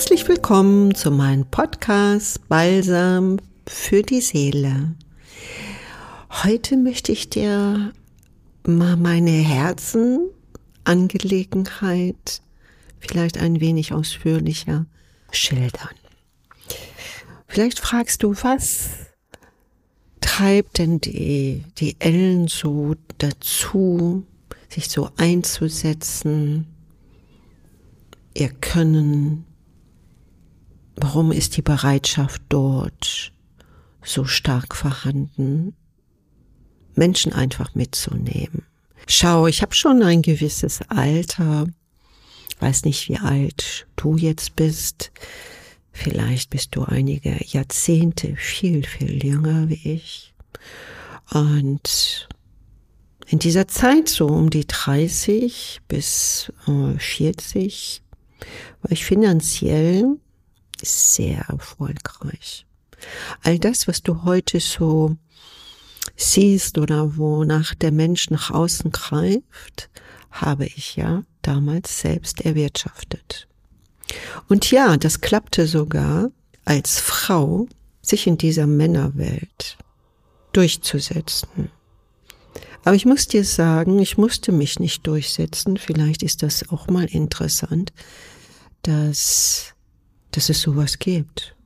Herzlich willkommen zu meinem Podcast Balsam für die Seele. Heute möchte ich dir mal meine Herzenangelegenheit vielleicht ein wenig ausführlicher schildern. Vielleicht fragst du, was treibt denn die, die Ellen so dazu, sich so einzusetzen, ihr Können, warum ist die Bereitschaft dort so stark vorhanden, Menschen einfach mitzunehmen. Schau, ich habe schon ein gewisses Alter, weiß nicht, wie alt du jetzt bist, vielleicht bist du einige Jahrzehnte viel, viel jünger wie ich. Und in dieser Zeit, so um die 30 bis 40, war ich finanziell sehr erfolgreich. All das, was du heute so siehst oder wonach der Mensch nach außen greift, habe ich ja damals selbst erwirtschaftet. Und ja, das klappte sogar als Frau, sich in dieser Männerwelt durchzusetzen. Aber ich muss dir sagen, ich musste mich nicht durchsetzen. Vielleicht ist das auch mal interessant, dass, dass es sowas gibt.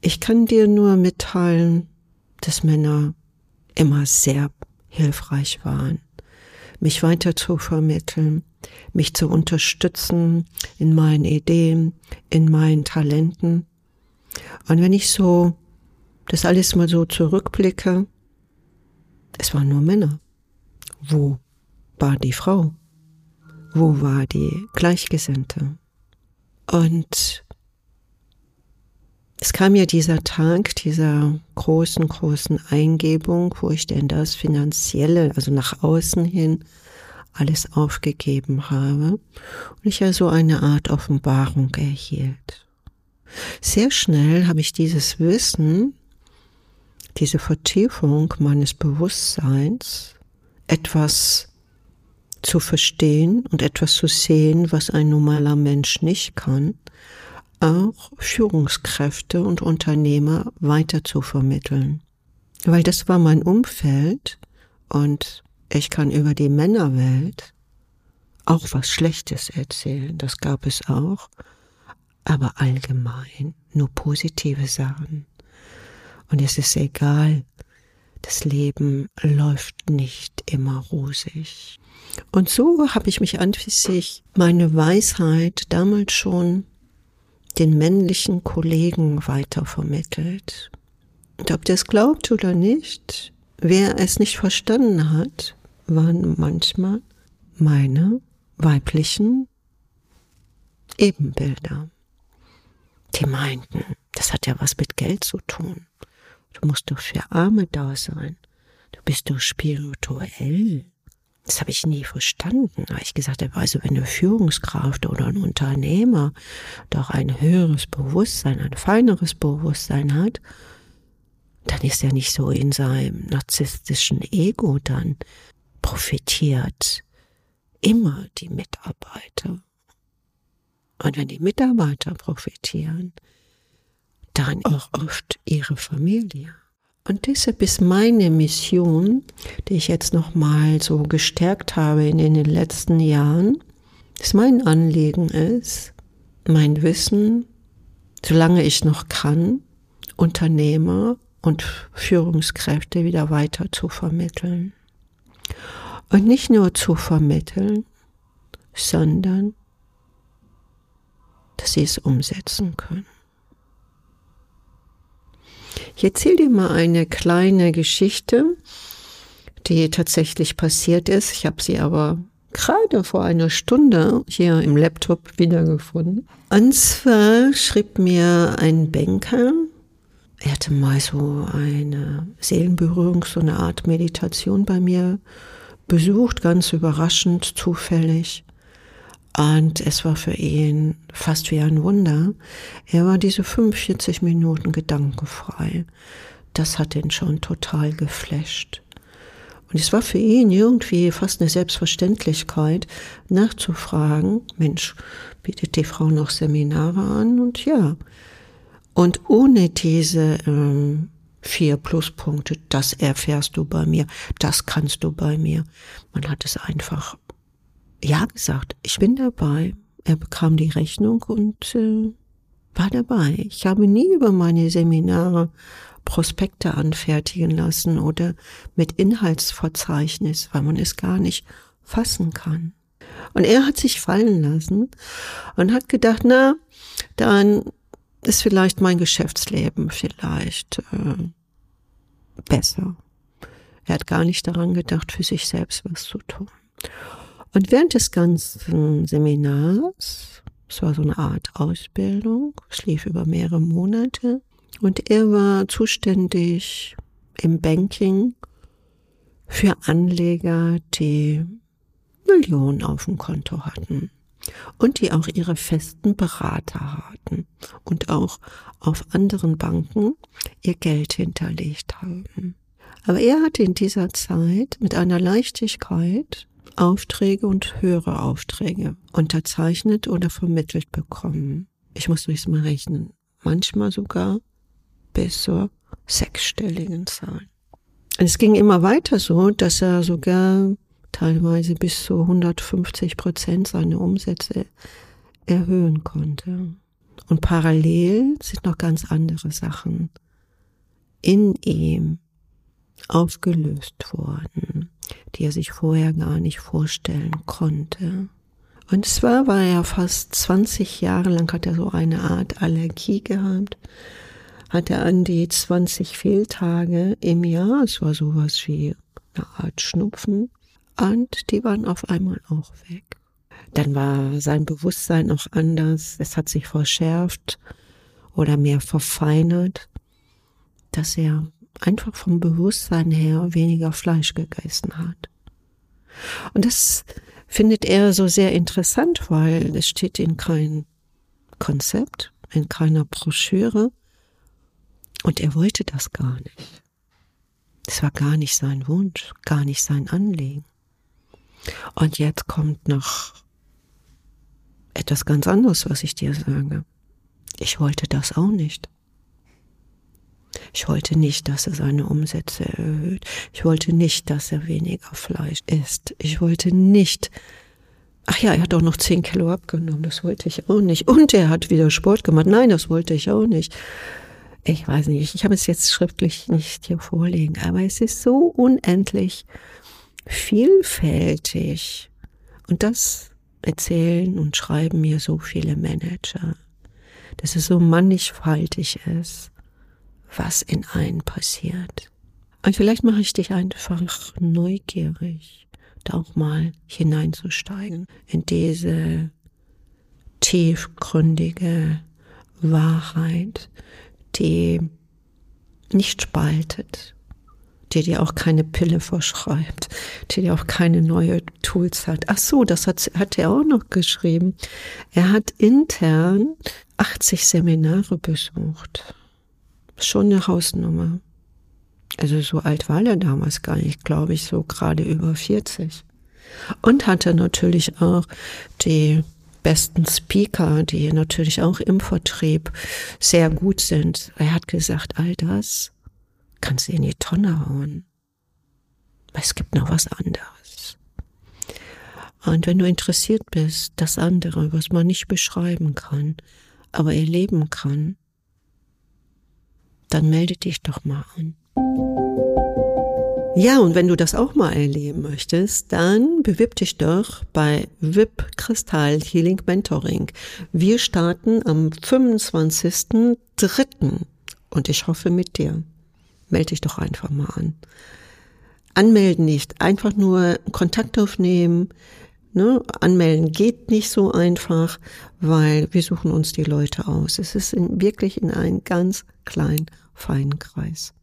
Ich kann dir nur mitteilen, dass Männer immer sehr hilfreich waren, mich weiter zu vermitteln, mich zu unterstützen in meinen Ideen, in meinen Talenten. Und wenn ich so das alles mal so zurückblicke, es waren nur Männer. Wo war die Frau? Wo war die Gleichgesinnte? Und es kam ja dieser Tag dieser großen, großen Eingebung, wo ich denn das Finanzielle, also nach außen hin, alles aufgegeben habe und ich ja so eine Art Offenbarung erhielt. Sehr schnell habe ich dieses Wissen, diese Vertiefung meines Bewusstseins, etwas zu verstehen und etwas zu sehen, was ein normaler Mensch nicht kann, auch Führungskräfte und Unternehmer weiter zu vermitteln. Weil das war mein Umfeld und ich kann über die Männerwelt auch was Schlechtes erzählen, das gab es auch, aber allgemein nur positive Sachen. Und es ist egal, das Leben läuft nicht immer rosig. Und so habe ich mich an sich meine Weisheit damals schon den männlichen Kollegen weitervermittelt. Und ob der es glaubt oder nicht, wer es nicht verstanden hat, waren manchmal meine weiblichen Ebenbilder. Die meinten, das hat ja was mit Geld zu tun. Du musst doch für Arme da sein. Du bist doch spirituell. Das habe ich nie verstanden. Da ich gesagt habe, also wenn eine Führungskraft oder ein Unternehmer doch ein höheres Bewusstsein, ein feineres Bewusstsein hat, dann ist er nicht so in seinem narzisstischen Ego dann profitiert immer die Mitarbeiter. Und wenn die Mitarbeiter profitieren, dann auch oft ihre Familie. Und deshalb ist meine Mission, die ich jetzt nochmal so gestärkt habe in den letzten Jahren, dass mein Anliegen ist, mein Wissen, solange ich noch kann, Unternehmer und Führungskräfte wieder weiter zu vermitteln. Und nicht nur zu vermitteln, sondern dass sie es umsetzen können. Ich erzähle dir mal eine kleine Geschichte, die tatsächlich passiert ist. Ich habe sie aber gerade vor einer Stunde hier im Laptop wiedergefunden. Und zwar schrieb mir ein Banker, er hatte mal so eine Seelenberührung, so eine Art Meditation bei mir besucht, ganz überraschend, zufällig. Und es war für ihn fast wie ein Wunder. Er war diese 45 Minuten gedankenfrei. Das hat ihn schon total geflasht. Und es war für ihn irgendwie fast eine Selbstverständlichkeit, nachzufragen, Mensch, bietet die Frau noch Seminare an? Und ja. Und ohne diese ähm, vier Pluspunkte, das erfährst du bei mir, das kannst du bei mir. Man hat es einfach ja gesagt, ich bin dabei. Er bekam die Rechnung und äh, war dabei. Ich habe nie über meine Seminare Prospekte anfertigen lassen oder mit Inhaltsverzeichnis, weil man es gar nicht fassen kann. Und er hat sich fallen lassen und hat gedacht, na, dann ist vielleicht mein Geschäftsleben vielleicht äh, besser. Er hat gar nicht daran gedacht, für sich selbst was zu tun. Und während des ganzen Seminars, es war so eine Art Ausbildung, es lief über mehrere Monate, und er war zuständig im Banking für Anleger, die Millionen auf dem Konto hatten und die auch ihre festen Berater hatten und auch auf anderen Banken ihr Geld hinterlegt haben. Aber er hatte in dieser Zeit mit einer Leichtigkeit Aufträge und höhere Aufträge unterzeichnet oder vermittelt bekommen. Ich muss durchs mal rechnen. Manchmal sogar bis zur sechsstelligen Zahl. Es ging immer weiter so, dass er sogar teilweise bis zu 150 Prozent seine Umsätze erhöhen konnte. Und parallel sind noch ganz andere Sachen in ihm aufgelöst worden, die er sich vorher gar nicht vorstellen konnte. Und zwar war er fast 20 Jahre lang, hat er so eine Art Allergie gehabt, hat er an die 20 Fehltage im Jahr, es war sowas wie eine Art Schnupfen, und die waren auf einmal auch weg. Dann war sein Bewusstsein auch anders. Es hat sich verschärft oder mehr verfeinert, dass er einfach vom Bewusstsein her weniger Fleisch gegessen hat. Und das findet er so sehr interessant, weil es steht in kein Konzept, in keiner Broschüre. Und er wollte das gar nicht. Es war gar nicht sein Wunsch, gar nicht sein Anliegen. Und jetzt kommt noch etwas ganz anderes, was ich dir sage. Ich wollte das auch nicht. Ich wollte nicht, dass er seine Umsätze erhöht. Ich wollte nicht, dass er weniger Fleisch isst. Ich wollte nicht. Ach ja, er hat auch noch zehn Kilo abgenommen. Das wollte ich auch nicht. Und er hat wieder Sport gemacht. Nein, das wollte ich auch nicht. Ich weiß nicht. Ich habe es jetzt schriftlich nicht hier vorlegen, aber es ist so unendlich vielfältig. Und das erzählen und schreiben mir so viele Manager, dass es so mannigfaltig ist, was in einem passiert. Und vielleicht mache ich dich einfach neugierig, da auch mal hineinzusteigen in diese tiefgründige Wahrheit, die nicht spaltet, die dir auch keine Pille verschreibt, die dir auch keine neue Tools hat. Ach so, das hat, hat er auch noch geschrieben. Er hat intern 80 Seminare besucht. Schon eine Hausnummer. Also so alt war er damals gar nicht, glaube ich, so gerade über 40. Und hatte natürlich auch die besten Speaker, die natürlich auch im Vertrieb sehr gut sind. Er hat gesagt, all das kannst du in die Tonne hauen. Es gibt noch was anderes. Und wenn du interessiert bist, das andere, was man nicht beschreiben kann, aber erleben kann, dann melde dich doch mal an. Ja, und wenn du das auch mal erleben möchtest, dann bewirb dich doch bei VIP Kristall Healing Mentoring. Wir starten am 25.03. und ich hoffe mit dir melde dich doch einfach mal an. Anmelden nicht, einfach nur Kontakt aufnehmen. Ne? Anmelden geht nicht so einfach, weil wir suchen uns die Leute aus. Es ist in, wirklich in einem ganz kleinen, feinen Kreis.